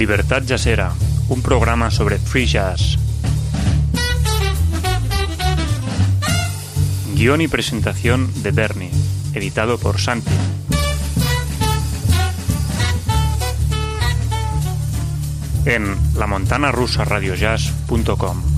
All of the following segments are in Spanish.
Libertad Jazzera, un programa sobre free jazz. Guión y presentación de Bernie, editado por Santi. En lamontanarusaradiojazz.com.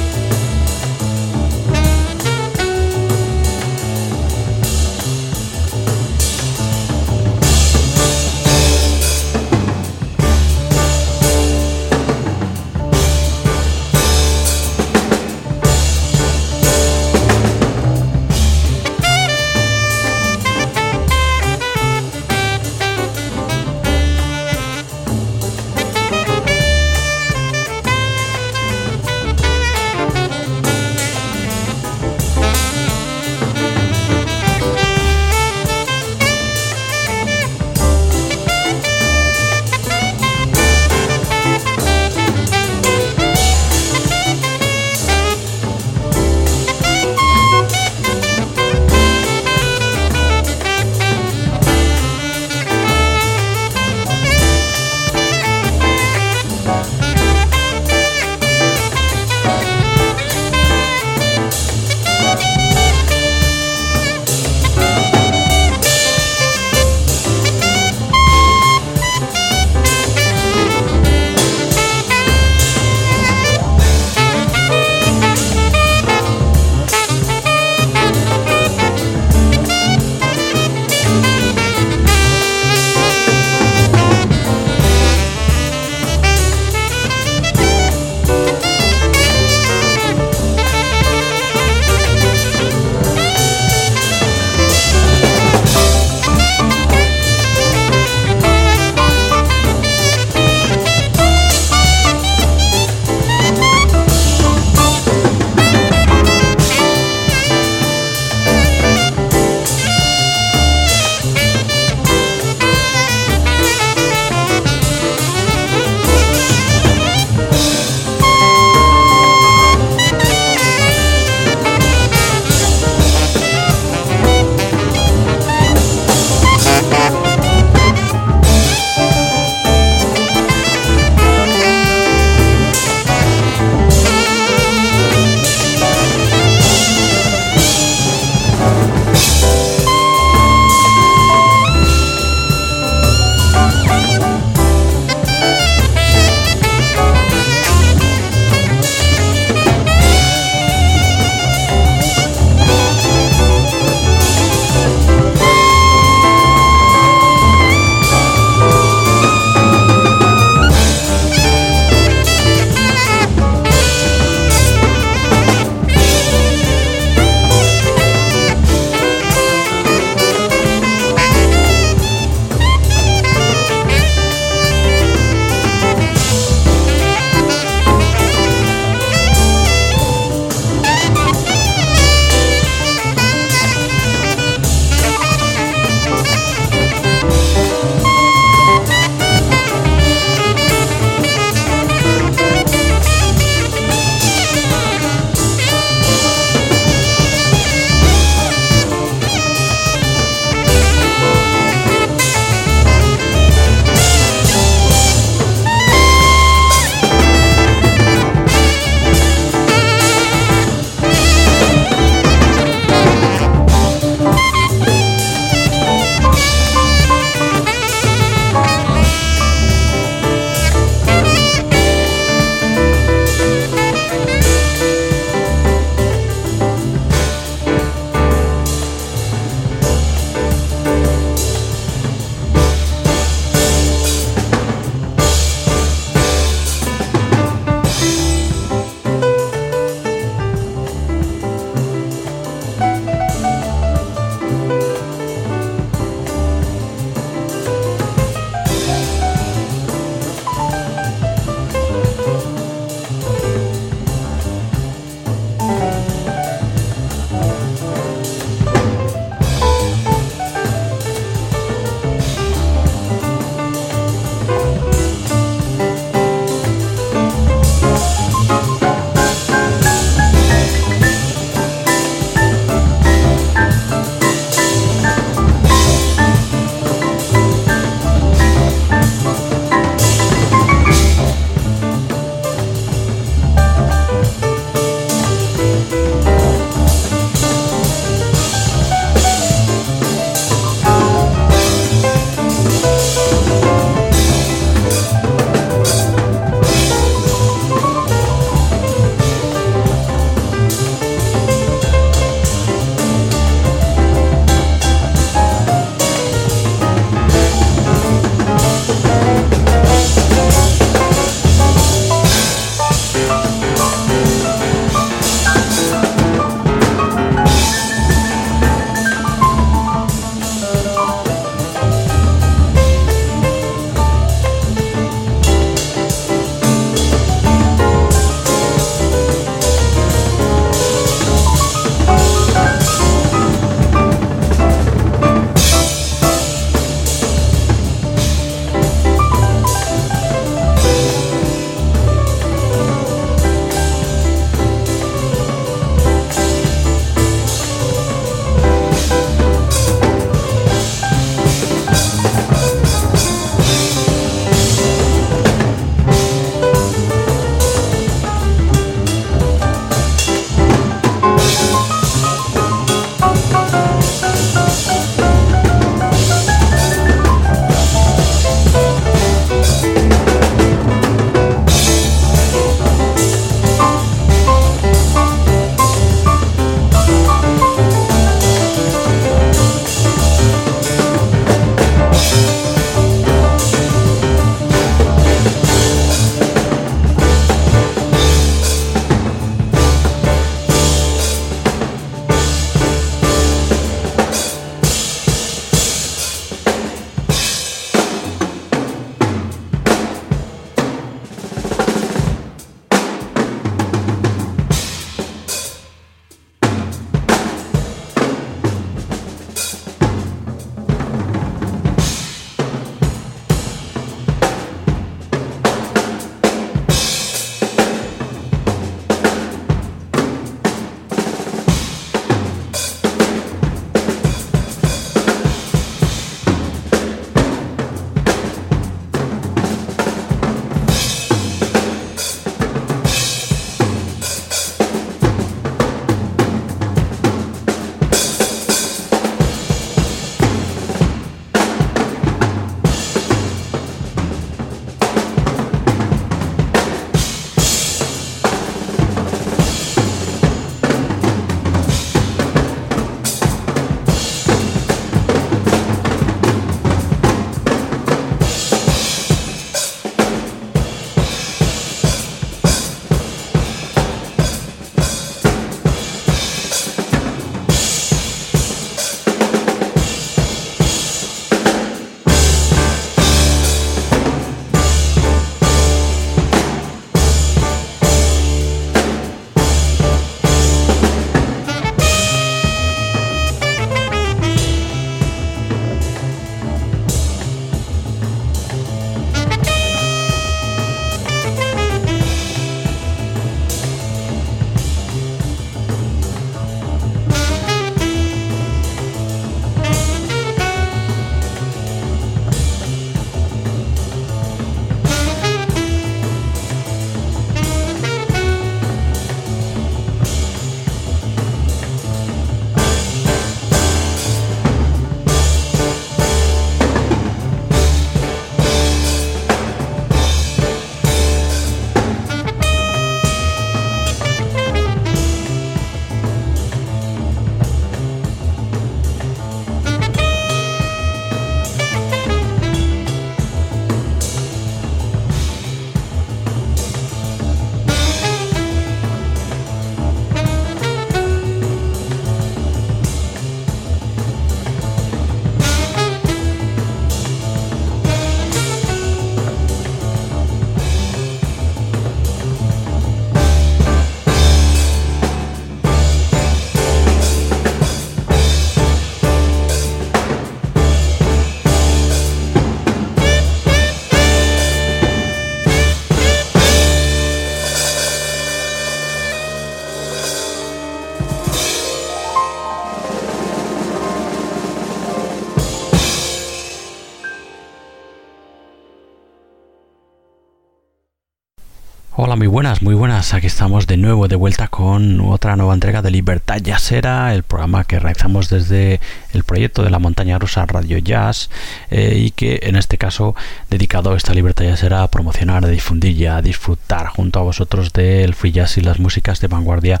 buenas, muy buenas. Aquí estamos de nuevo, de vuelta con otra nueva entrega de Libertad Jazzera, el programa que realizamos desde el proyecto de la montaña rusa Radio Jazz eh, y que en este caso dedicado a esta Libertad Jazzera a promocionar, a difundir y a disfrutar junto a vosotros del free jazz y las músicas de vanguardia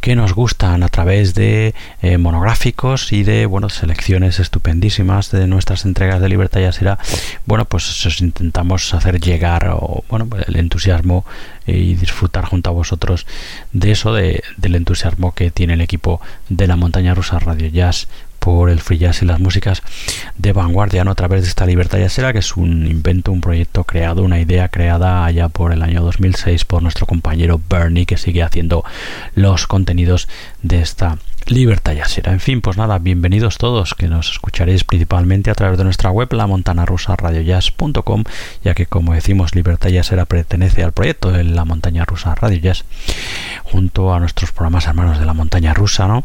que nos gustan a través de eh, monográficos y de bueno selecciones estupendísimas de nuestras entregas de Libertad Jazzera. Bueno, pues os intentamos hacer llegar bueno, el entusiasmo y disfrutar junto a vosotros de eso, de, del entusiasmo que tiene el equipo de la montaña rusa Radio Jazz por el free jazz y las músicas de vanguardia ¿no? a través de esta libertad jazzera que es un invento, un proyecto creado, una idea creada allá por el año 2006 por nuestro compañero Bernie que sigue haciendo los contenidos de esta Libertad Yasera. En fin, pues nada, bienvenidos todos, que nos escucharéis principalmente a través de nuestra web, la montana rusa radiojazz.com, ya que como decimos, Libertad Yasera pertenece al proyecto de la montaña rusa Radio Jazz, junto a nuestros programas hermanos de la montaña rusa, ¿no?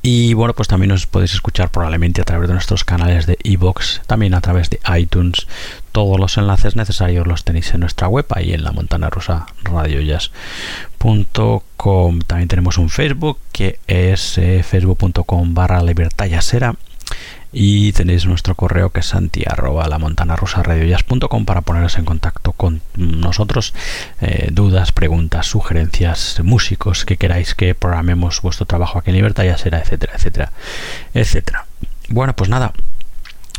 Y bueno, pues también os podéis escuchar probablemente a través de nuestros canales de iVoox, también a través de iTunes. Todos los enlaces necesarios los tenéis en nuestra web, ahí en la montana rusa radiojazz.com. También tenemos un Facebook que es eh, facebook.com barra libertad y tenéis nuestro correo que es santi la montana para poneros en contacto con nosotros. Eh, dudas preguntas sugerencias músicos que queráis que programemos vuestro trabajo aquí en Libertad ya será etcétera etcétera etcétera. Bueno pues nada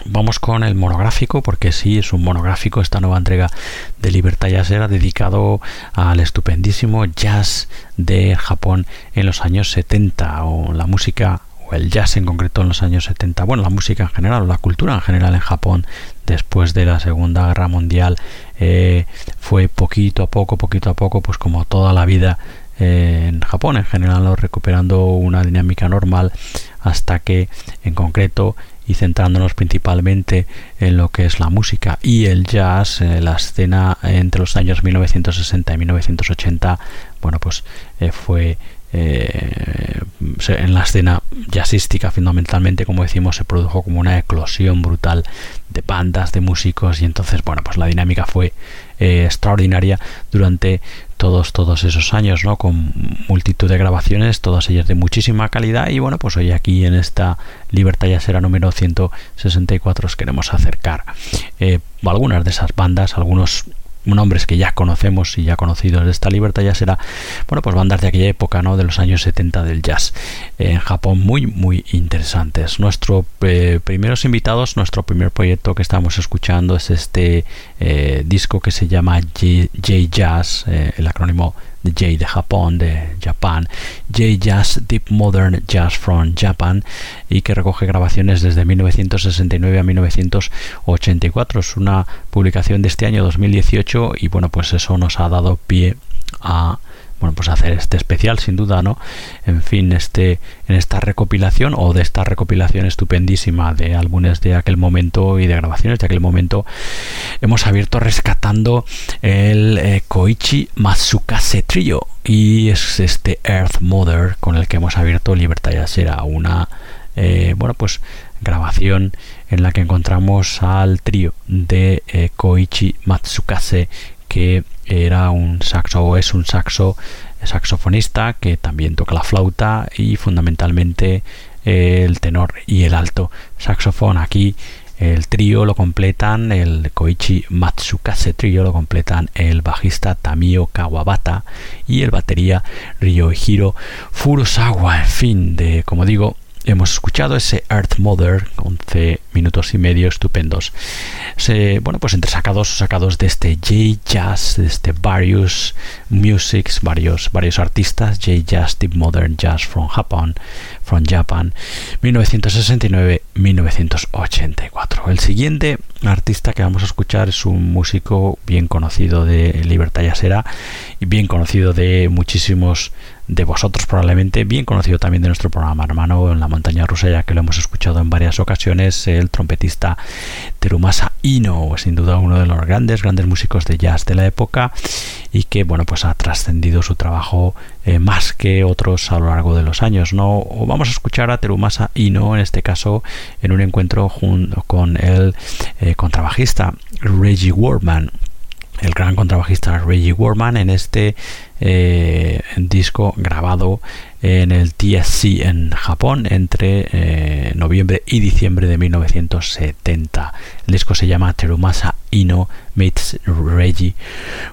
Vamos con el monográfico, porque sí, es un monográfico esta nueva entrega de Libertad Jazzera dedicado al estupendísimo jazz de Japón en los años 70 o la música el jazz en concreto en los años 70, bueno, la música en general la cultura en general en Japón después de la Segunda Guerra Mundial eh, fue poquito a poco, poquito a poco, pues como toda la vida eh, en Japón en general, recuperando una dinámica normal hasta que en concreto y centrándonos principalmente en lo que es la música y el jazz, eh, la escena entre los años 1960 y 1980, bueno, pues fue eh, en la escena jazzística fundamentalmente como decimos se produjo como una eclosión brutal de bandas de músicos y entonces bueno pues la dinámica fue eh, extraordinaria durante todos todos esos años no con multitud de grabaciones todas ellas de muchísima calidad y bueno pues hoy aquí en esta Libertad será número 164 os queremos acercar eh, algunas de esas bandas algunos nombres que ya conocemos y ya conocidos de esta libertad ya será bueno pues bandas de aquella época no de los años 70 del jazz en Japón muy muy interesantes. Nuestros eh, primeros invitados nuestro primer proyecto que estamos escuchando es este eh, disco que se llama J-Jazz eh, el acrónimo de J de Japón, de Japan, J-Jazz Deep Modern Jazz from Japan y que recoge grabaciones desde 1969 a 1984. Es una publicación de este año 2018 y bueno, pues eso nos ha dado pie a bueno, pues hacer este especial sin duda, ¿no? En fin, este en esta recopilación o de esta recopilación estupendísima de álbumes de aquel momento y de grabaciones de aquel momento hemos abierto rescatando el eh, Koichi Matsukase Trio y es este Earth Mother con el que hemos abierto Libertad Yasera, una eh, bueno, pues grabación en la que encontramos al trío de eh, Koichi Matsukase que era un saxo o es un saxo saxofonista que también toca la flauta y fundamentalmente el tenor y el alto. Saxofón aquí el trío lo completan el Koichi Matsukase trío lo completan el bajista Tamio Kawabata y el batería Ryohiro Furusawa. En fin de como digo hemos escuchado ese Earth Mother, 11 minutos y medio estupendos. Bueno, pues entre sacados sacados de este J-Jazz, de este various musics, varios, varios artistas, J-Jazz, Deep Modern Jazz from Japan, from Japan, 1969-1984. El siguiente artista que vamos a escuchar es un músico bien conocido de Libertad Yasera y bien conocido de muchísimos de vosotros probablemente, bien conocido también de nuestro programa hermano en la montaña rusa, ya que lo hemos escuchado en varias ocasiones, el trompetista Terumasa Ino, sin duda uno de los grandes, grandes músicos de jazz de la época y que, bueno, pues ha trascendido su trabajo eh, más que otros a lo largo de los años, ¿no? vamos a escuchar a Terumasa Ino, en este caso, en un encuentro junto con el eh, contrabajista Reggie Wardman el gran contrabajista Reggie Warman en este eh, disco grabado en el TSC en Japón entre eh, noviembre y diciembre de 1970. El disco se llama Terumasa Ino meets Reggie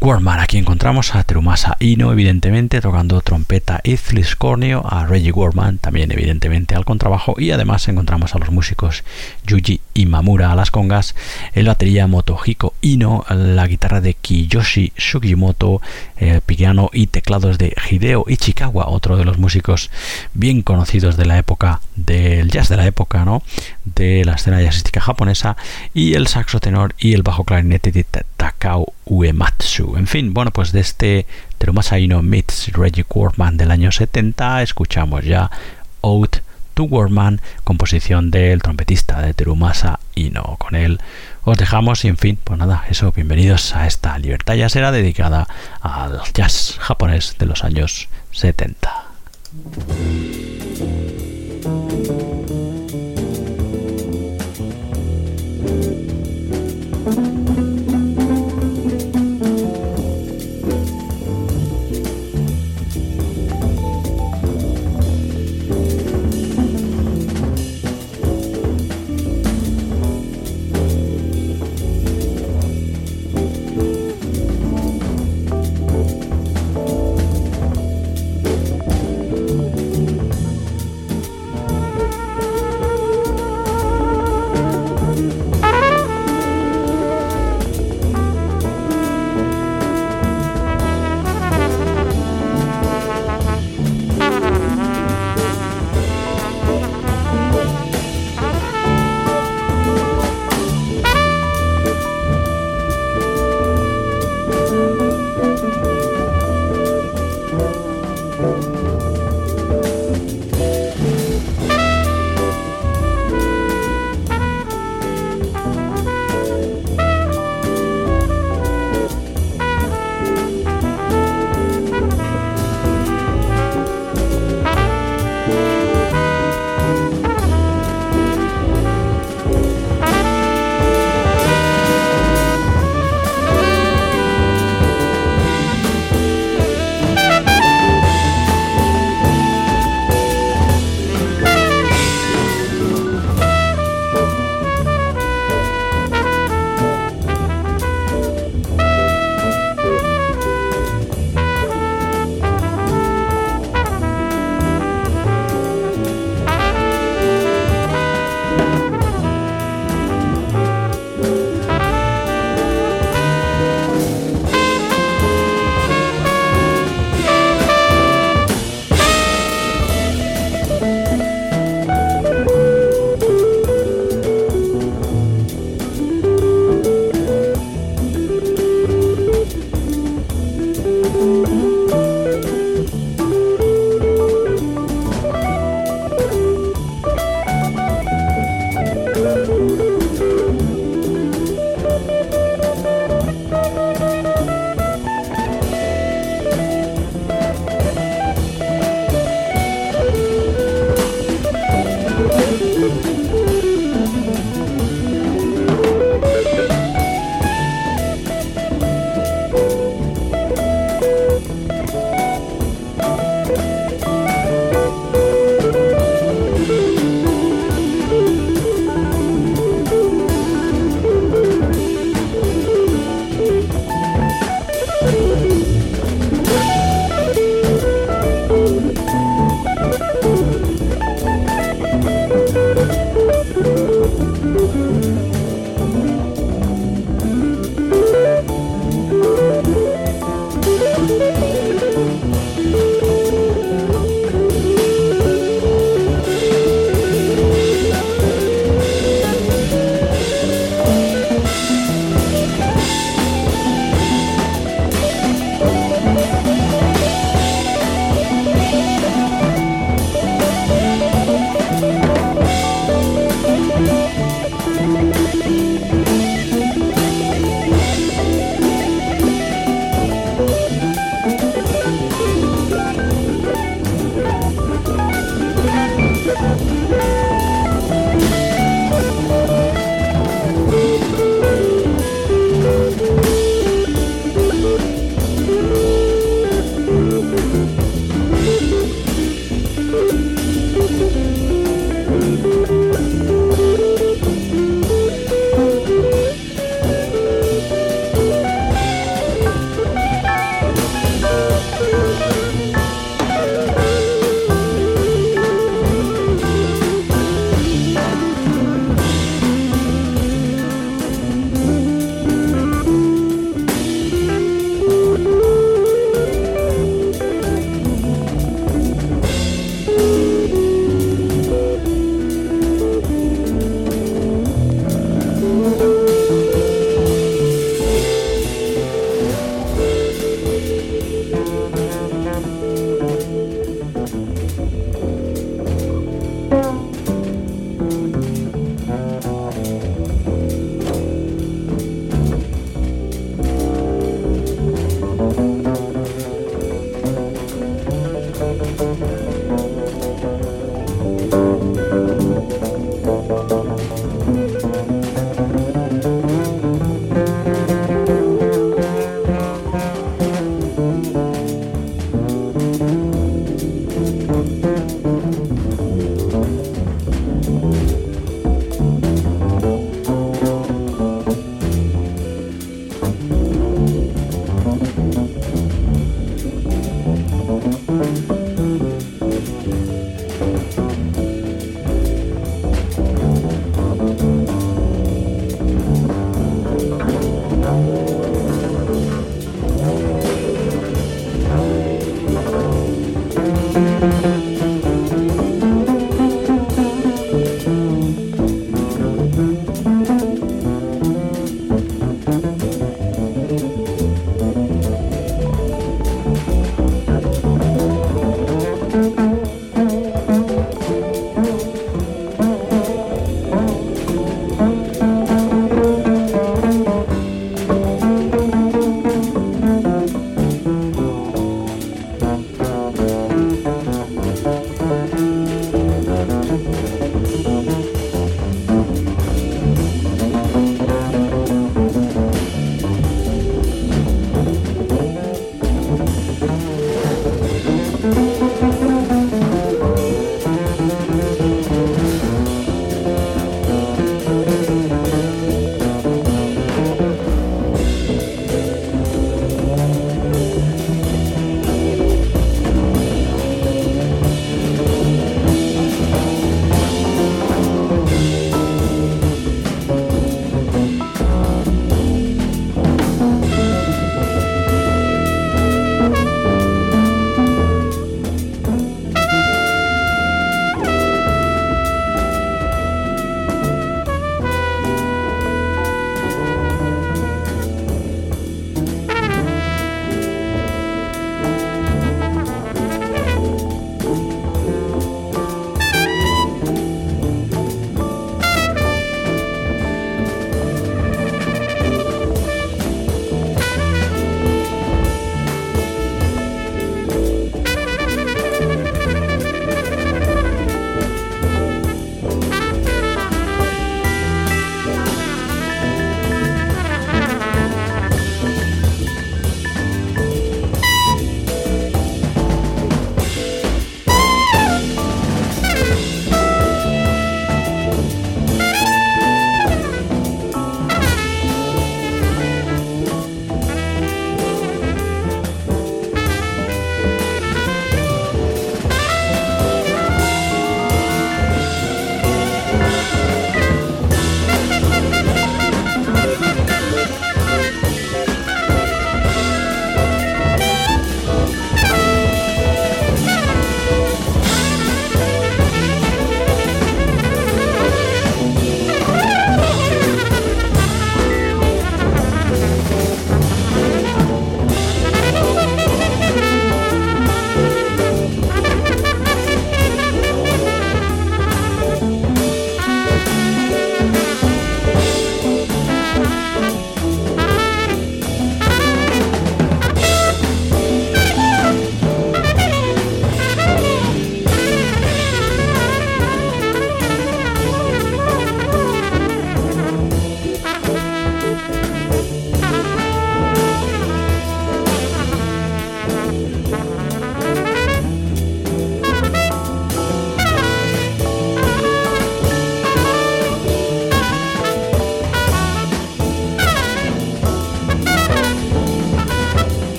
Warman. Aquí encontramos a Terumasa Ino, evidentemente, tocando trompeta y fliscornio, a Reggie Warman, también evidentemente al contrabajo, y además encontramos a los músicos Yuji Imamura a las congas, el batería Motohiko Ino, la guitarra de Kiyoshi Sugimoto, el piano y teclados de Hideo Ichikawa, otro de los músicos bien conocidos de la época del jazz de la época, ¿no? De la escena jazzística japonesa, y el saxo tenor y el bajo de Takao Uematsu. En fin, bueno, pues de este Terumasa Ino meets Reggie Warman del año 70 escuchamos ya Out to Warman, composición del trompetista de Terumasa Ino. Con él os dejamos y en fin, pues nada, eso, bienvenidos a esta libertad jazzera dedicada al jazz japonés de los años 70.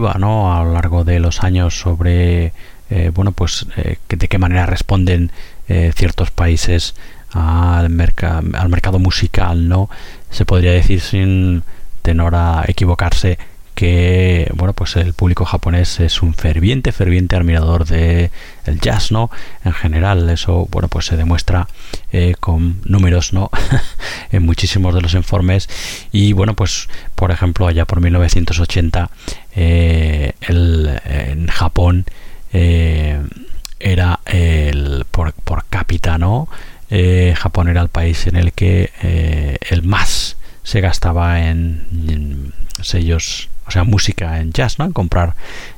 A lo largo de los años sobre eh, bueno pues eh, de qué manera responden eh, ciertos países al, al mercado musical no se podría decir sin tenor a equivocarse que bueno pues el público japonés es un ferviente ferviente admirador de el jazz no en general eso bueno pues se demuestra eh, con números no en muchísimos de los informes. Y bueno pues por ejemplo allá por 1980 eh, el, en Japón eh, era el por, por cápita no Japón era el país en el que el más se gastaba en sellos o sea, música en jazz, ¿no? En comprar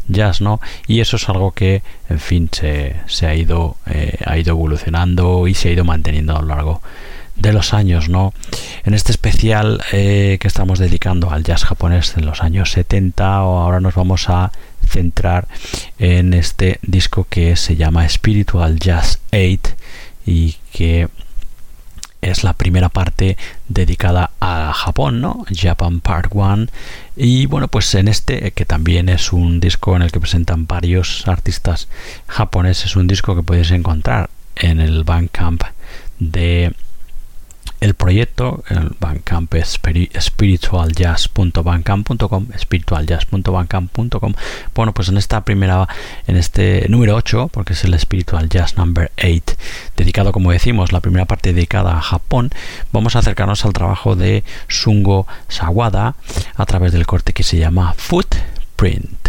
jazz, ¿no? Y eso es algo que, en fin, se, se ha, ido, eh, ha ido evolucionando y se ha ido manteniendo a lo largo de los años, ¿no? En este especial eh, que estamos dedicando al jazz japonés en los años 70, ahora nos vamos a centrar en este disco que se llama Spiritual Jazz 8 y que es la primera parte dedicada a Japón, ¿no? Japan Part 1. Y bueno, pues en este, que también es un disco en el que presentan varios artistas japoneses, un disco que podéis encontrar en el Bandcamp de el proyecto, el Bandcamp es spiritualjazz.bandcamp.com, spiritualjazz.bandcamp.com. Bueno, pues en esta primera, en este número 8, porque es el Spiritual Jazz Number 8, dedicado, como decimos, la primera parte dedicada a Japón, vamos a acercarnos al trabajo de Sungo Sawada a través del corte que se llama Footprint.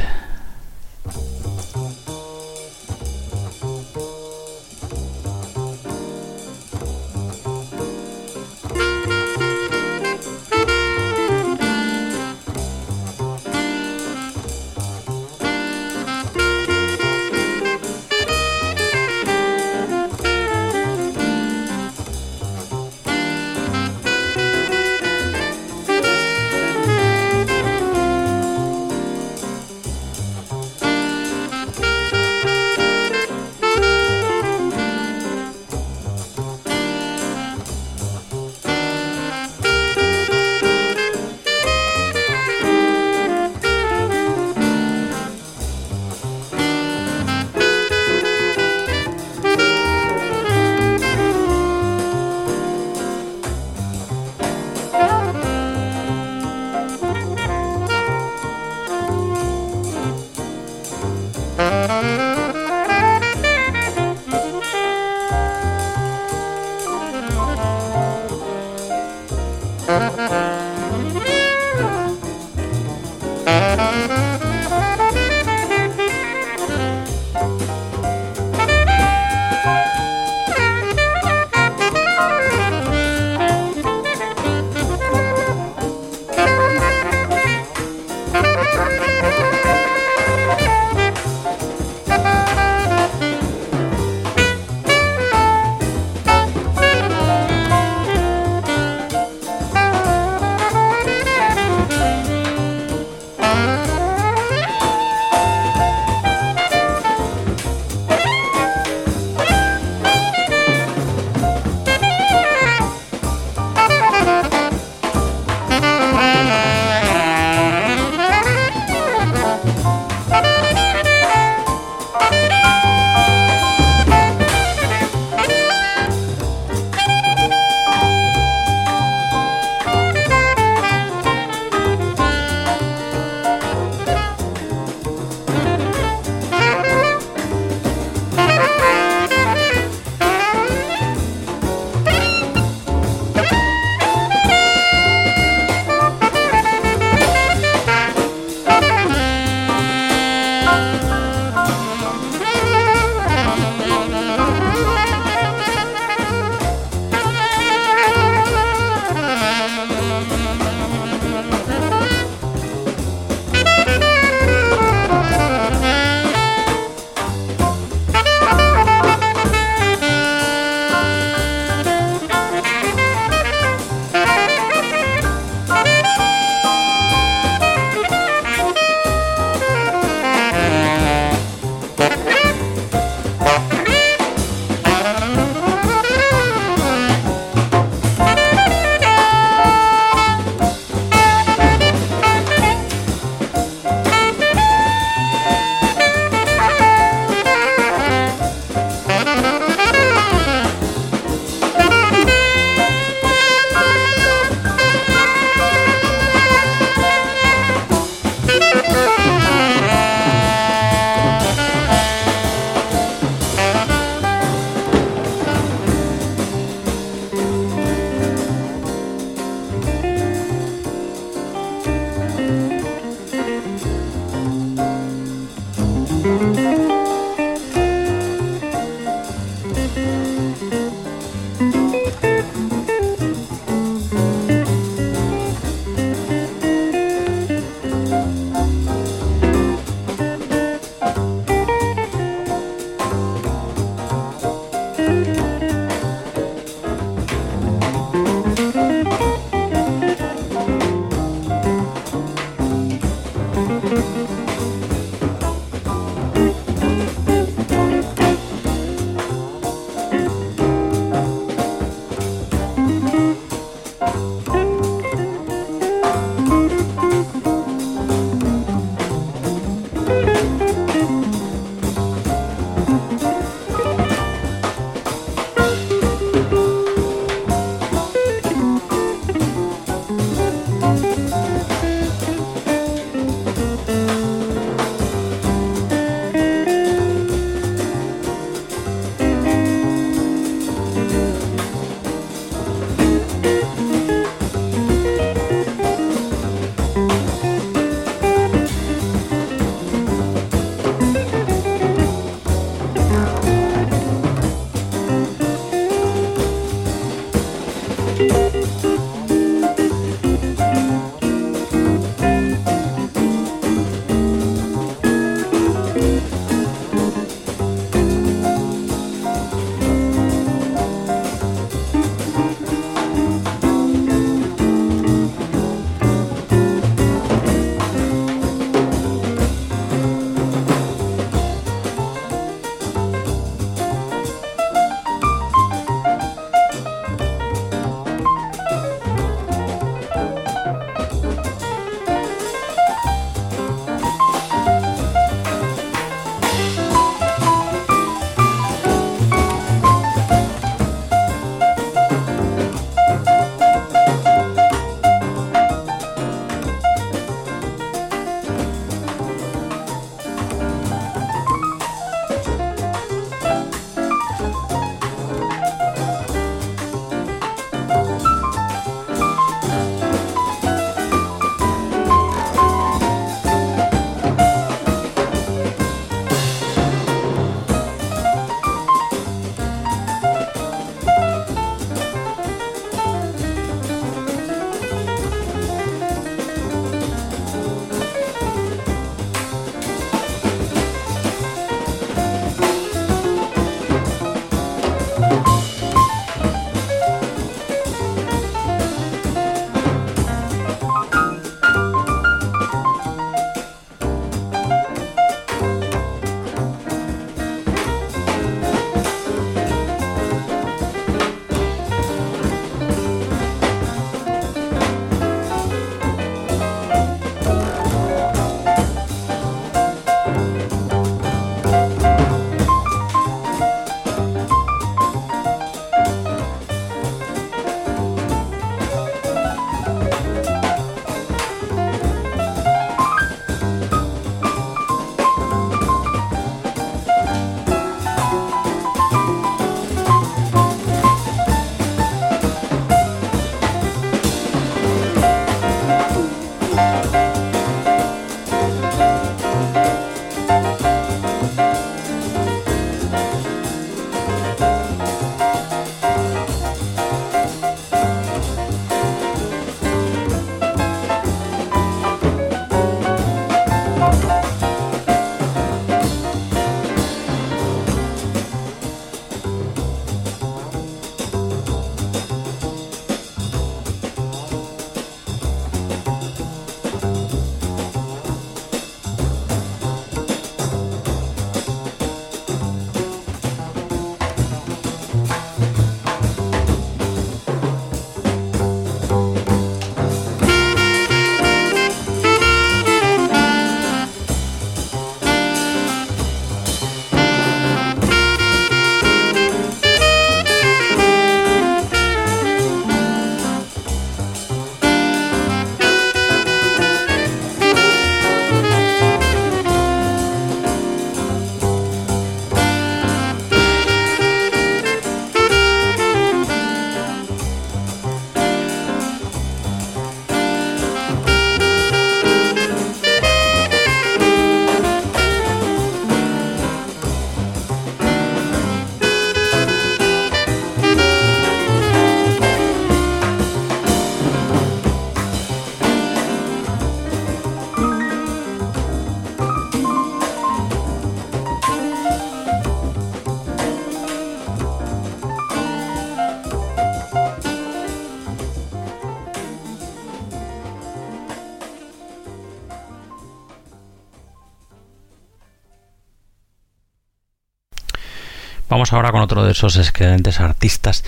Vamos ahora con otro de esos excelentes artistas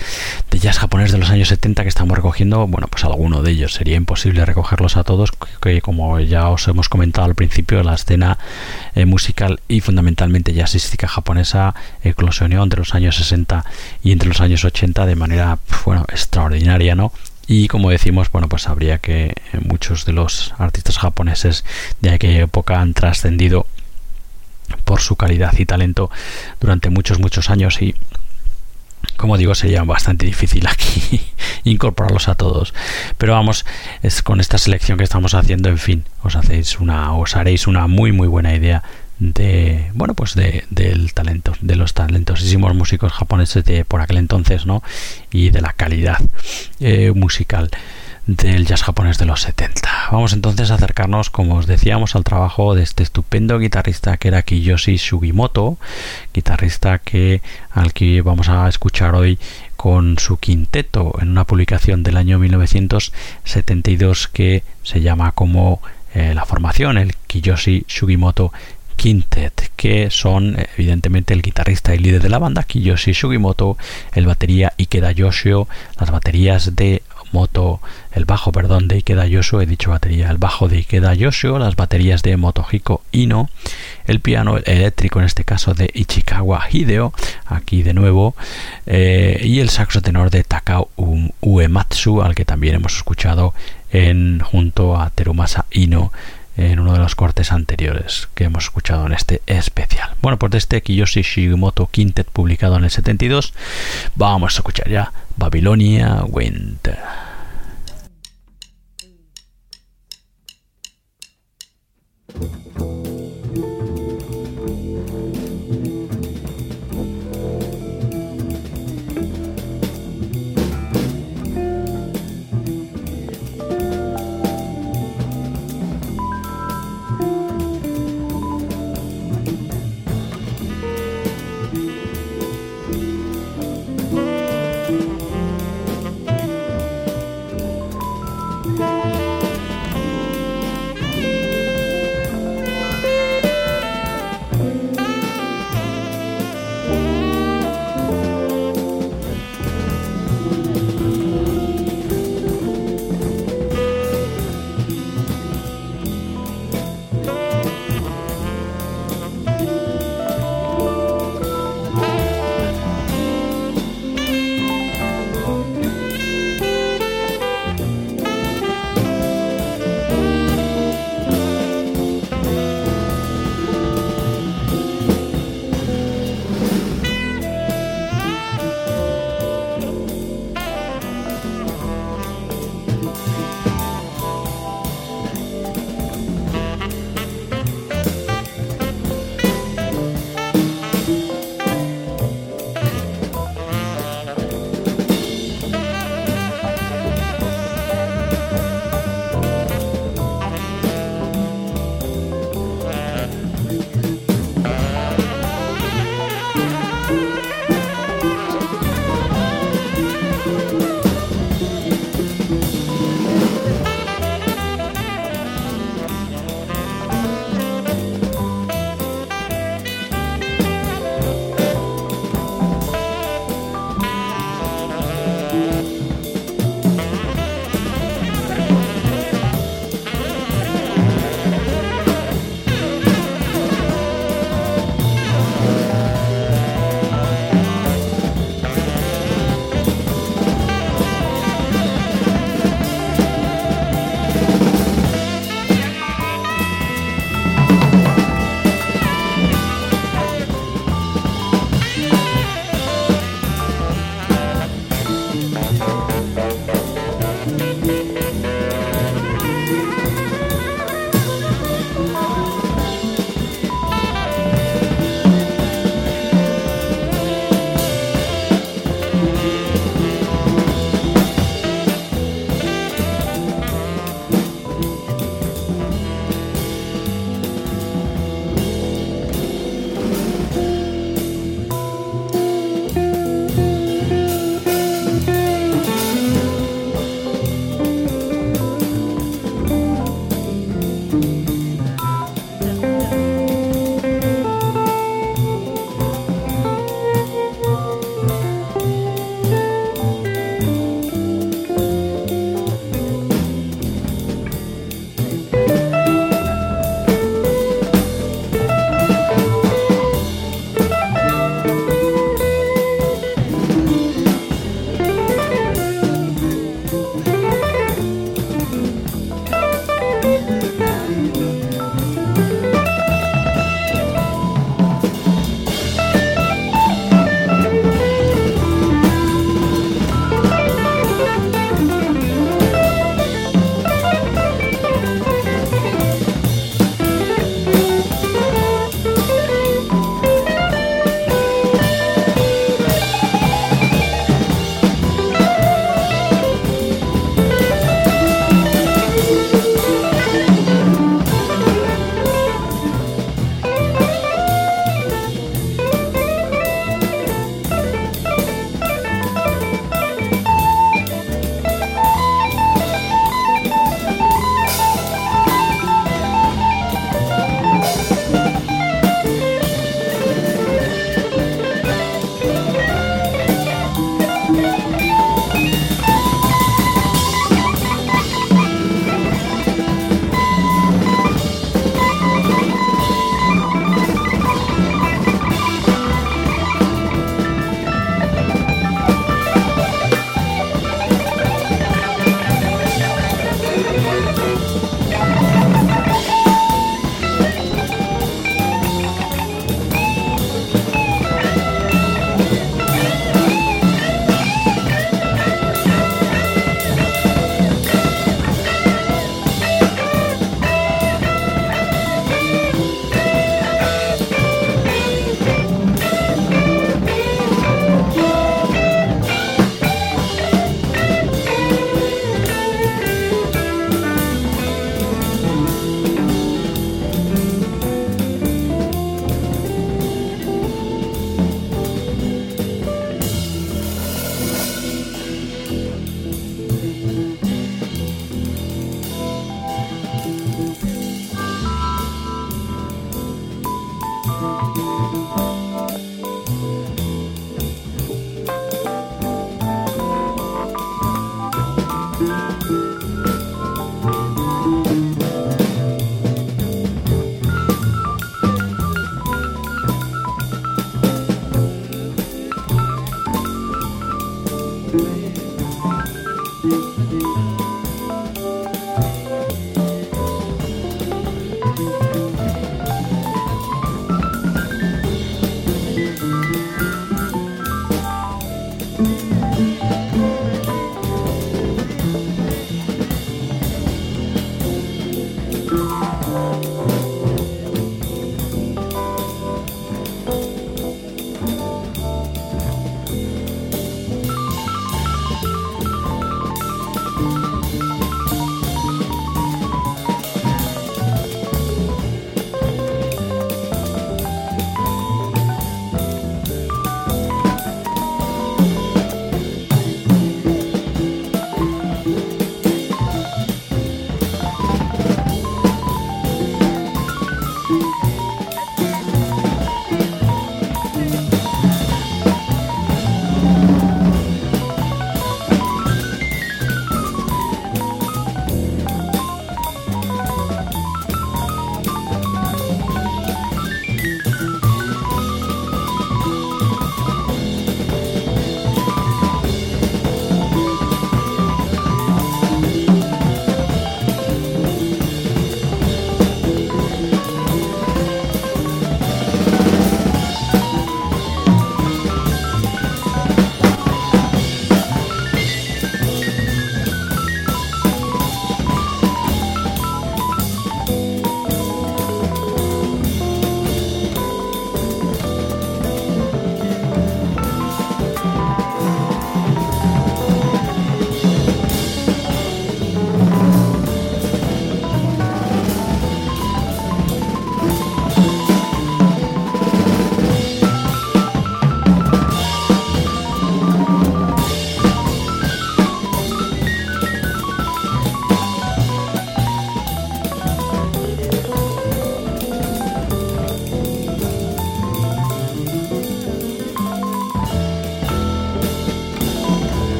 de jazz japonés de los años 70 que estamos recogiendo. Bueno, pues alguno de ellos. Sería imposible recogerlos a todos, que como ya os hemos comentado al principio, la escena eh, musical y fundamentalmente jazzística japonesa eclosionó entre los años 60 y entre los años 80 de manera, bueno, extraordinaria, ¿no? y como decimos bueno pues habría que eh, muchos de los artistas japoneses de aquella época han trascendido por su calidad y talento durante muchos muchos años y como digo sería bastante difícil aquí incorporarlos a todos. Pero vamos es con esta selección que estamos haciendo en fin os hacéis una os haréis una muy muy buena idea de bueno pues de, del talento de los talentosísimos músicos japoneses de por aquel entonces no y de la calidad eh, musical del jazz japonés de los 70. Vamos entonces a acercarnos, como os decíamos, al trabajo de este estupendo guitarrista que era Kiyoshi Sugimoto, guitarrista que al que vamos a escuchar hoy con su quinteto en una publicación del año 1972 que se llama como eh, la formación, el Kiyoshi Sugimoto Quintet, que son evidentemente el guitarrista y líder de la banda, Kiyoshi Sugimoto, el batería Ikeda Yoshio, las baterías de Moto, el bajo, perdón, de Ikeda Yoshio, he dicho batería, el bajo de Ikeda Yoshio, las baterías de Motohiko Ino, el piano eléctrico en este caso de Ichikawa Hideo, aquí de nuevo, eh, y el saxo tenor de Takao Uematsu, al que también hemos escuchado en, junto a Terumasa Ino en uno de los cortes anteriores que hemos escuchado en este especial. Bueno, pues de este Kiyoshi Shigimoto Quintet publicado en el 72, vamos a escuchar ya Babilonia Winter.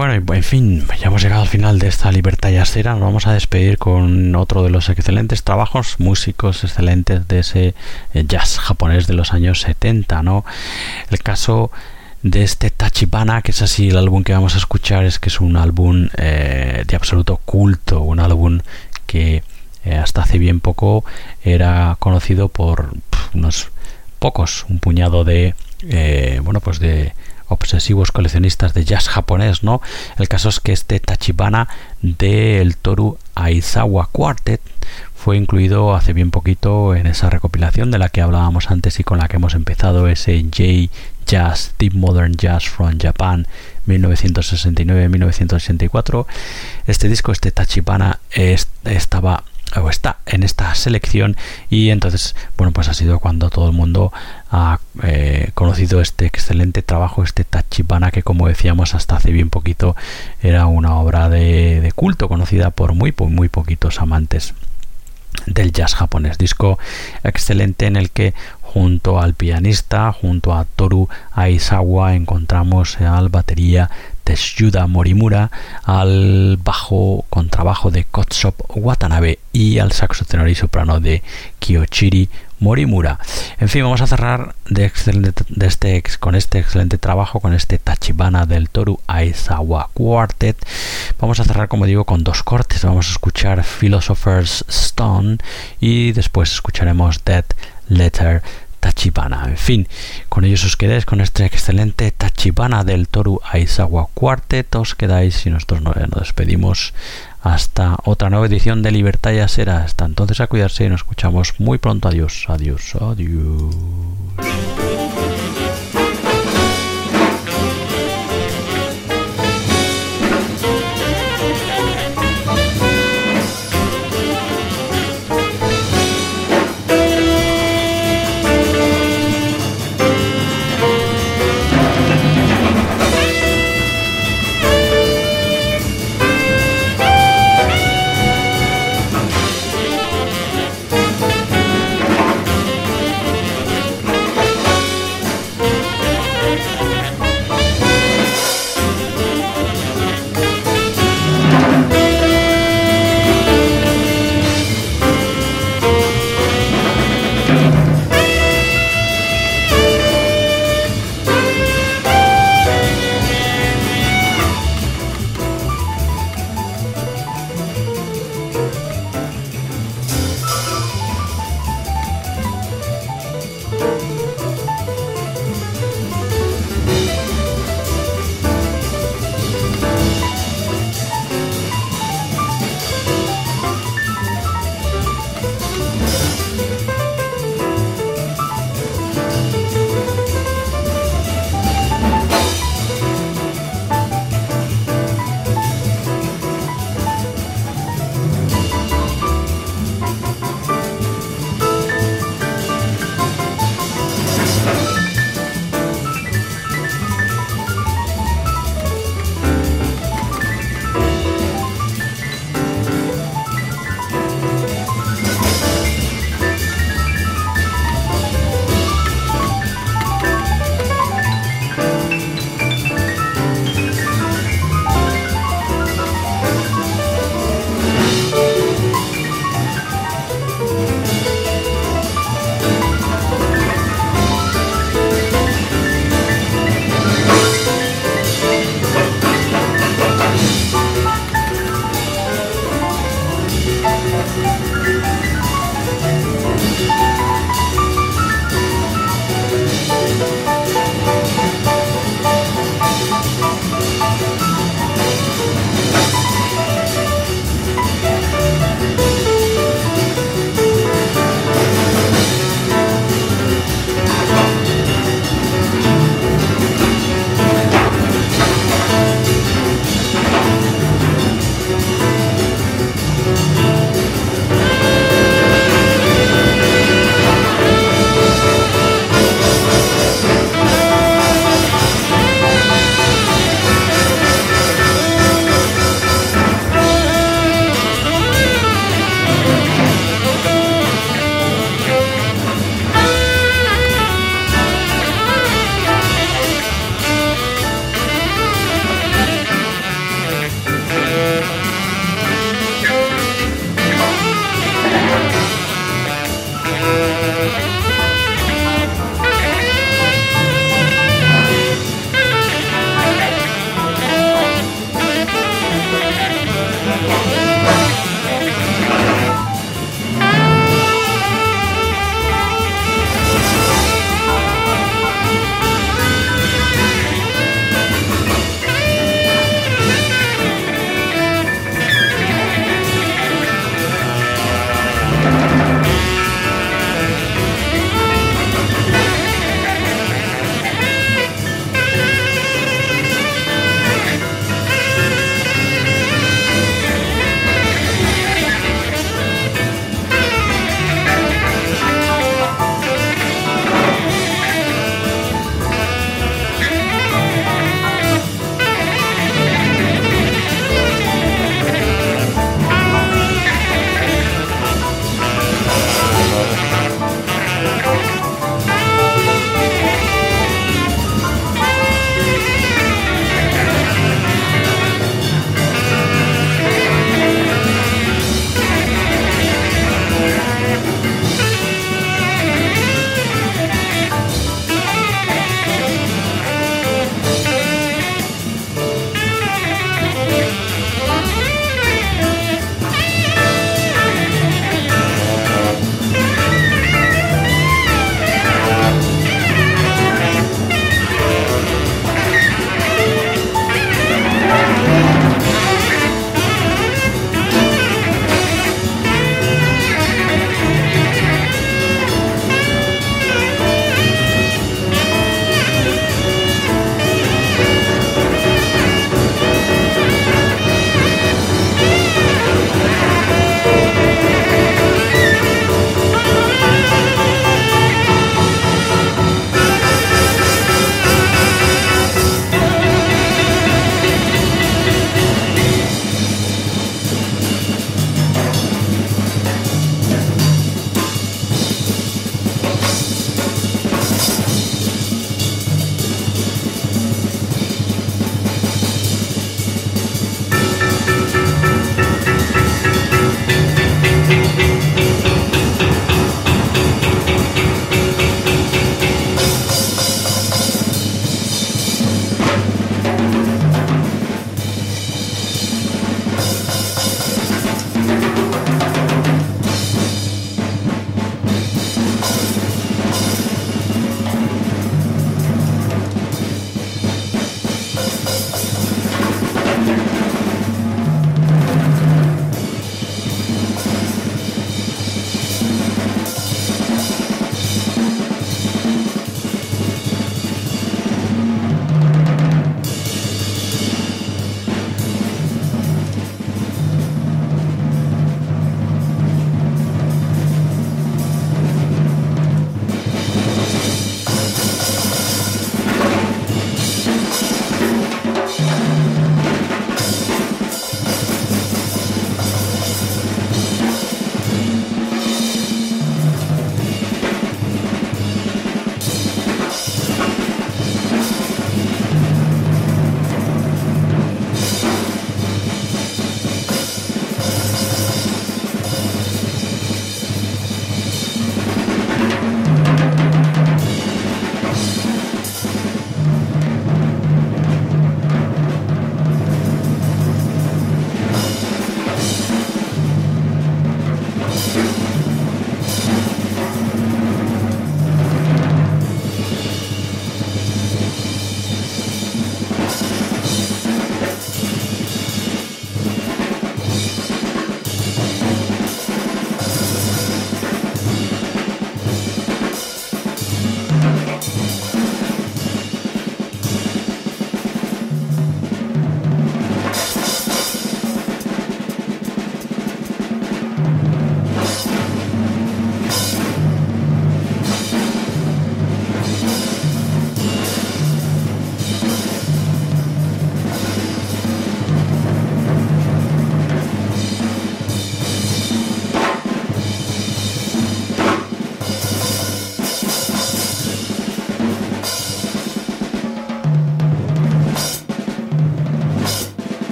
Bueno, en fin, ya hemos llegado al final de esta libertad yacera. Nos vamos a despedir con otro de los excelentes trabajos, músicos excelentes de ese eh, jazz japonés de los años 70, ¿no? El caso de este Tachibana, que es así el álbum que vamos a escuchar, es que es un álbum eh, de absoluto culto, un álbum que eh, hasta hace bien poco era conocido por unos pocos, un puñado de, bueno, pues de obsesivos coleccionistas de jazz japonés, ¿no? El caso es que este Tachibana del Toru Aizawa Quartet fue incluido hace bien poquito en esa recopilación de la que hablábamos antes y con la que hemos empezado ese J Jazz, Deep Modern Jazz from Japan 1969-1964. Este disco, este Tachibana, estaba o está en esta selección y entonces bueno pues ha sido cuando todo el mundo ha eh, conocido este excelente trabajo este Tachibana que como decíamos hasta hace bien poquito era una obra de, de culto conocida por muy muy poquitos amantes del jazz japonés. Disco excelente en el que junto al pianista, junto a Toru Aizawa, encontramos al batería Tetsuya Morimura, al bajo contrabajo de Kotsop Watanabe y al saxo tenor y soprano de Kiyochiri Morimura. En fin, vamos a cerrar de excelente, de este, con este excelente trabajo, con este Tachibana del Toru Aizawa Quartet. Vamos a cerrar, como digo, con dos cortes. Vamos a escuchar Philosopher's Stone y después escucharemos Dead Letter Tachibana. En fin, con ellos os quedáis con este excelente Tachibana del Toru Aizawa Quartet. Os quedáis y nosotros nos despedimos hasta otra nueva edición de Libertad ya será. Hasta entonces a cuidarse y nos escuchamos muy pronto. Adiós, adiós, adiós.